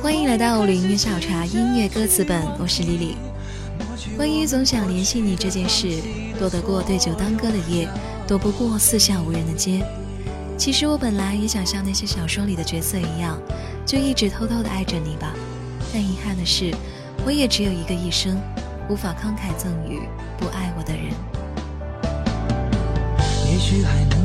欢迎来到林音乐小茶音乐歌词本，我是李李。关于总想联系你这件事，躲得过对酒当歌的夜，躲不过四下无人的街。其实我本来也想像那些小说里的角色一样，就一直偷偷的爱着你吧。但遗憾的是，我也只有一个一生，无法慷慨赠予不爱我的人。也许还能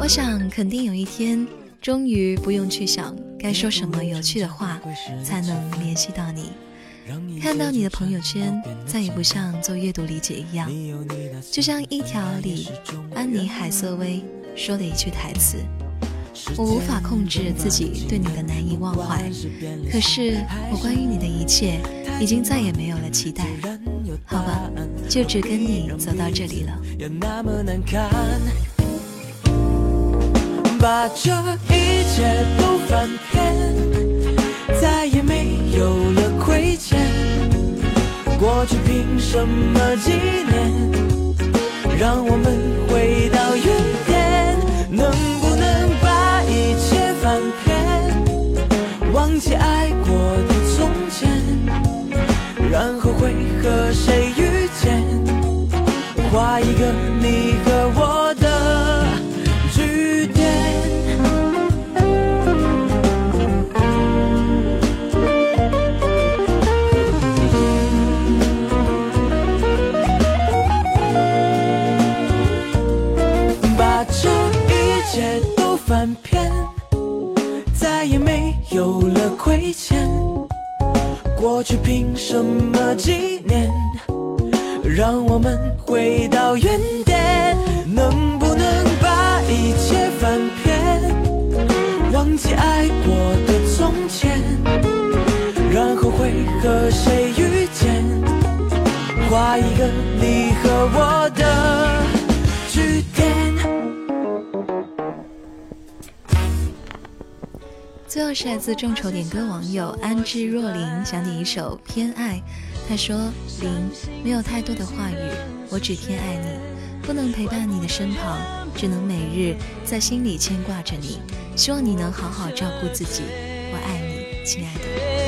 我想，肯定有一天，终于不用去想该说什么有趣的话，才能联系到你。看到你的朋友圈，再也不像做阅读理解一样，就像一条里安妮海瑟薇说的一句台词。我无法控制自己对你的难以忘怀，可是我关于你的一切已经再也没有了期待。好吧，就只跟你走到这里了。把这一切都翻篇，再也没有了亏欠。过去凭什么纪念？让我们回到原翻篇，再也没有了。亏欠，过去凭什么纪念？让我们回到原点，能不能把一切翻篇？忘记爱过的从前，然后会和谁遇见？画一个你和我的最后是来自众筹点歌网友安之若琳想点一首《偏爱》，他说：“林没有太多的话语，我只偏爱你，不能陪伴你的身旁，只能每日在心里牵挂着你，希望你能好好照顾自己，我爱你，亲爱的。”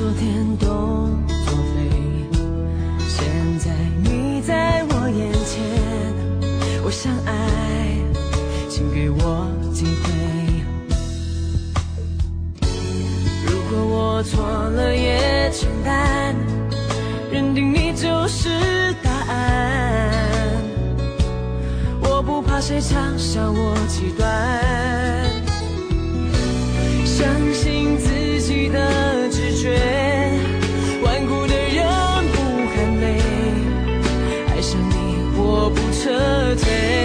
昨天都作废，现在你在我眼前。我想爱，请给我机会。如果我错了也简单，认定你就是答案。我不怕谁嘲笑我极端。相信自己的直觉顽固的人不喊累爱上你我不撤退。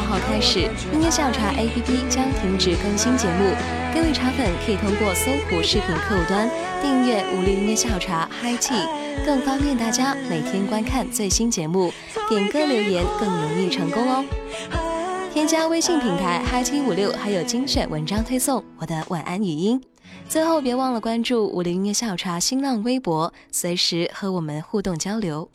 开始，音乐下午茶 APP 将停止更新节目。各位茶粉可以通过搜狐视频客户端订阅五六音乐下午茶 Hi Tea，更方便大家每天观看最新节目。点歌留言更容易成功哦。添加微信平台 Hi Tea 五六，还有精选文章推送，我的晚安语音。最后别忘了关注五六音乐下午茶新浪微博，随时和我们互动交流。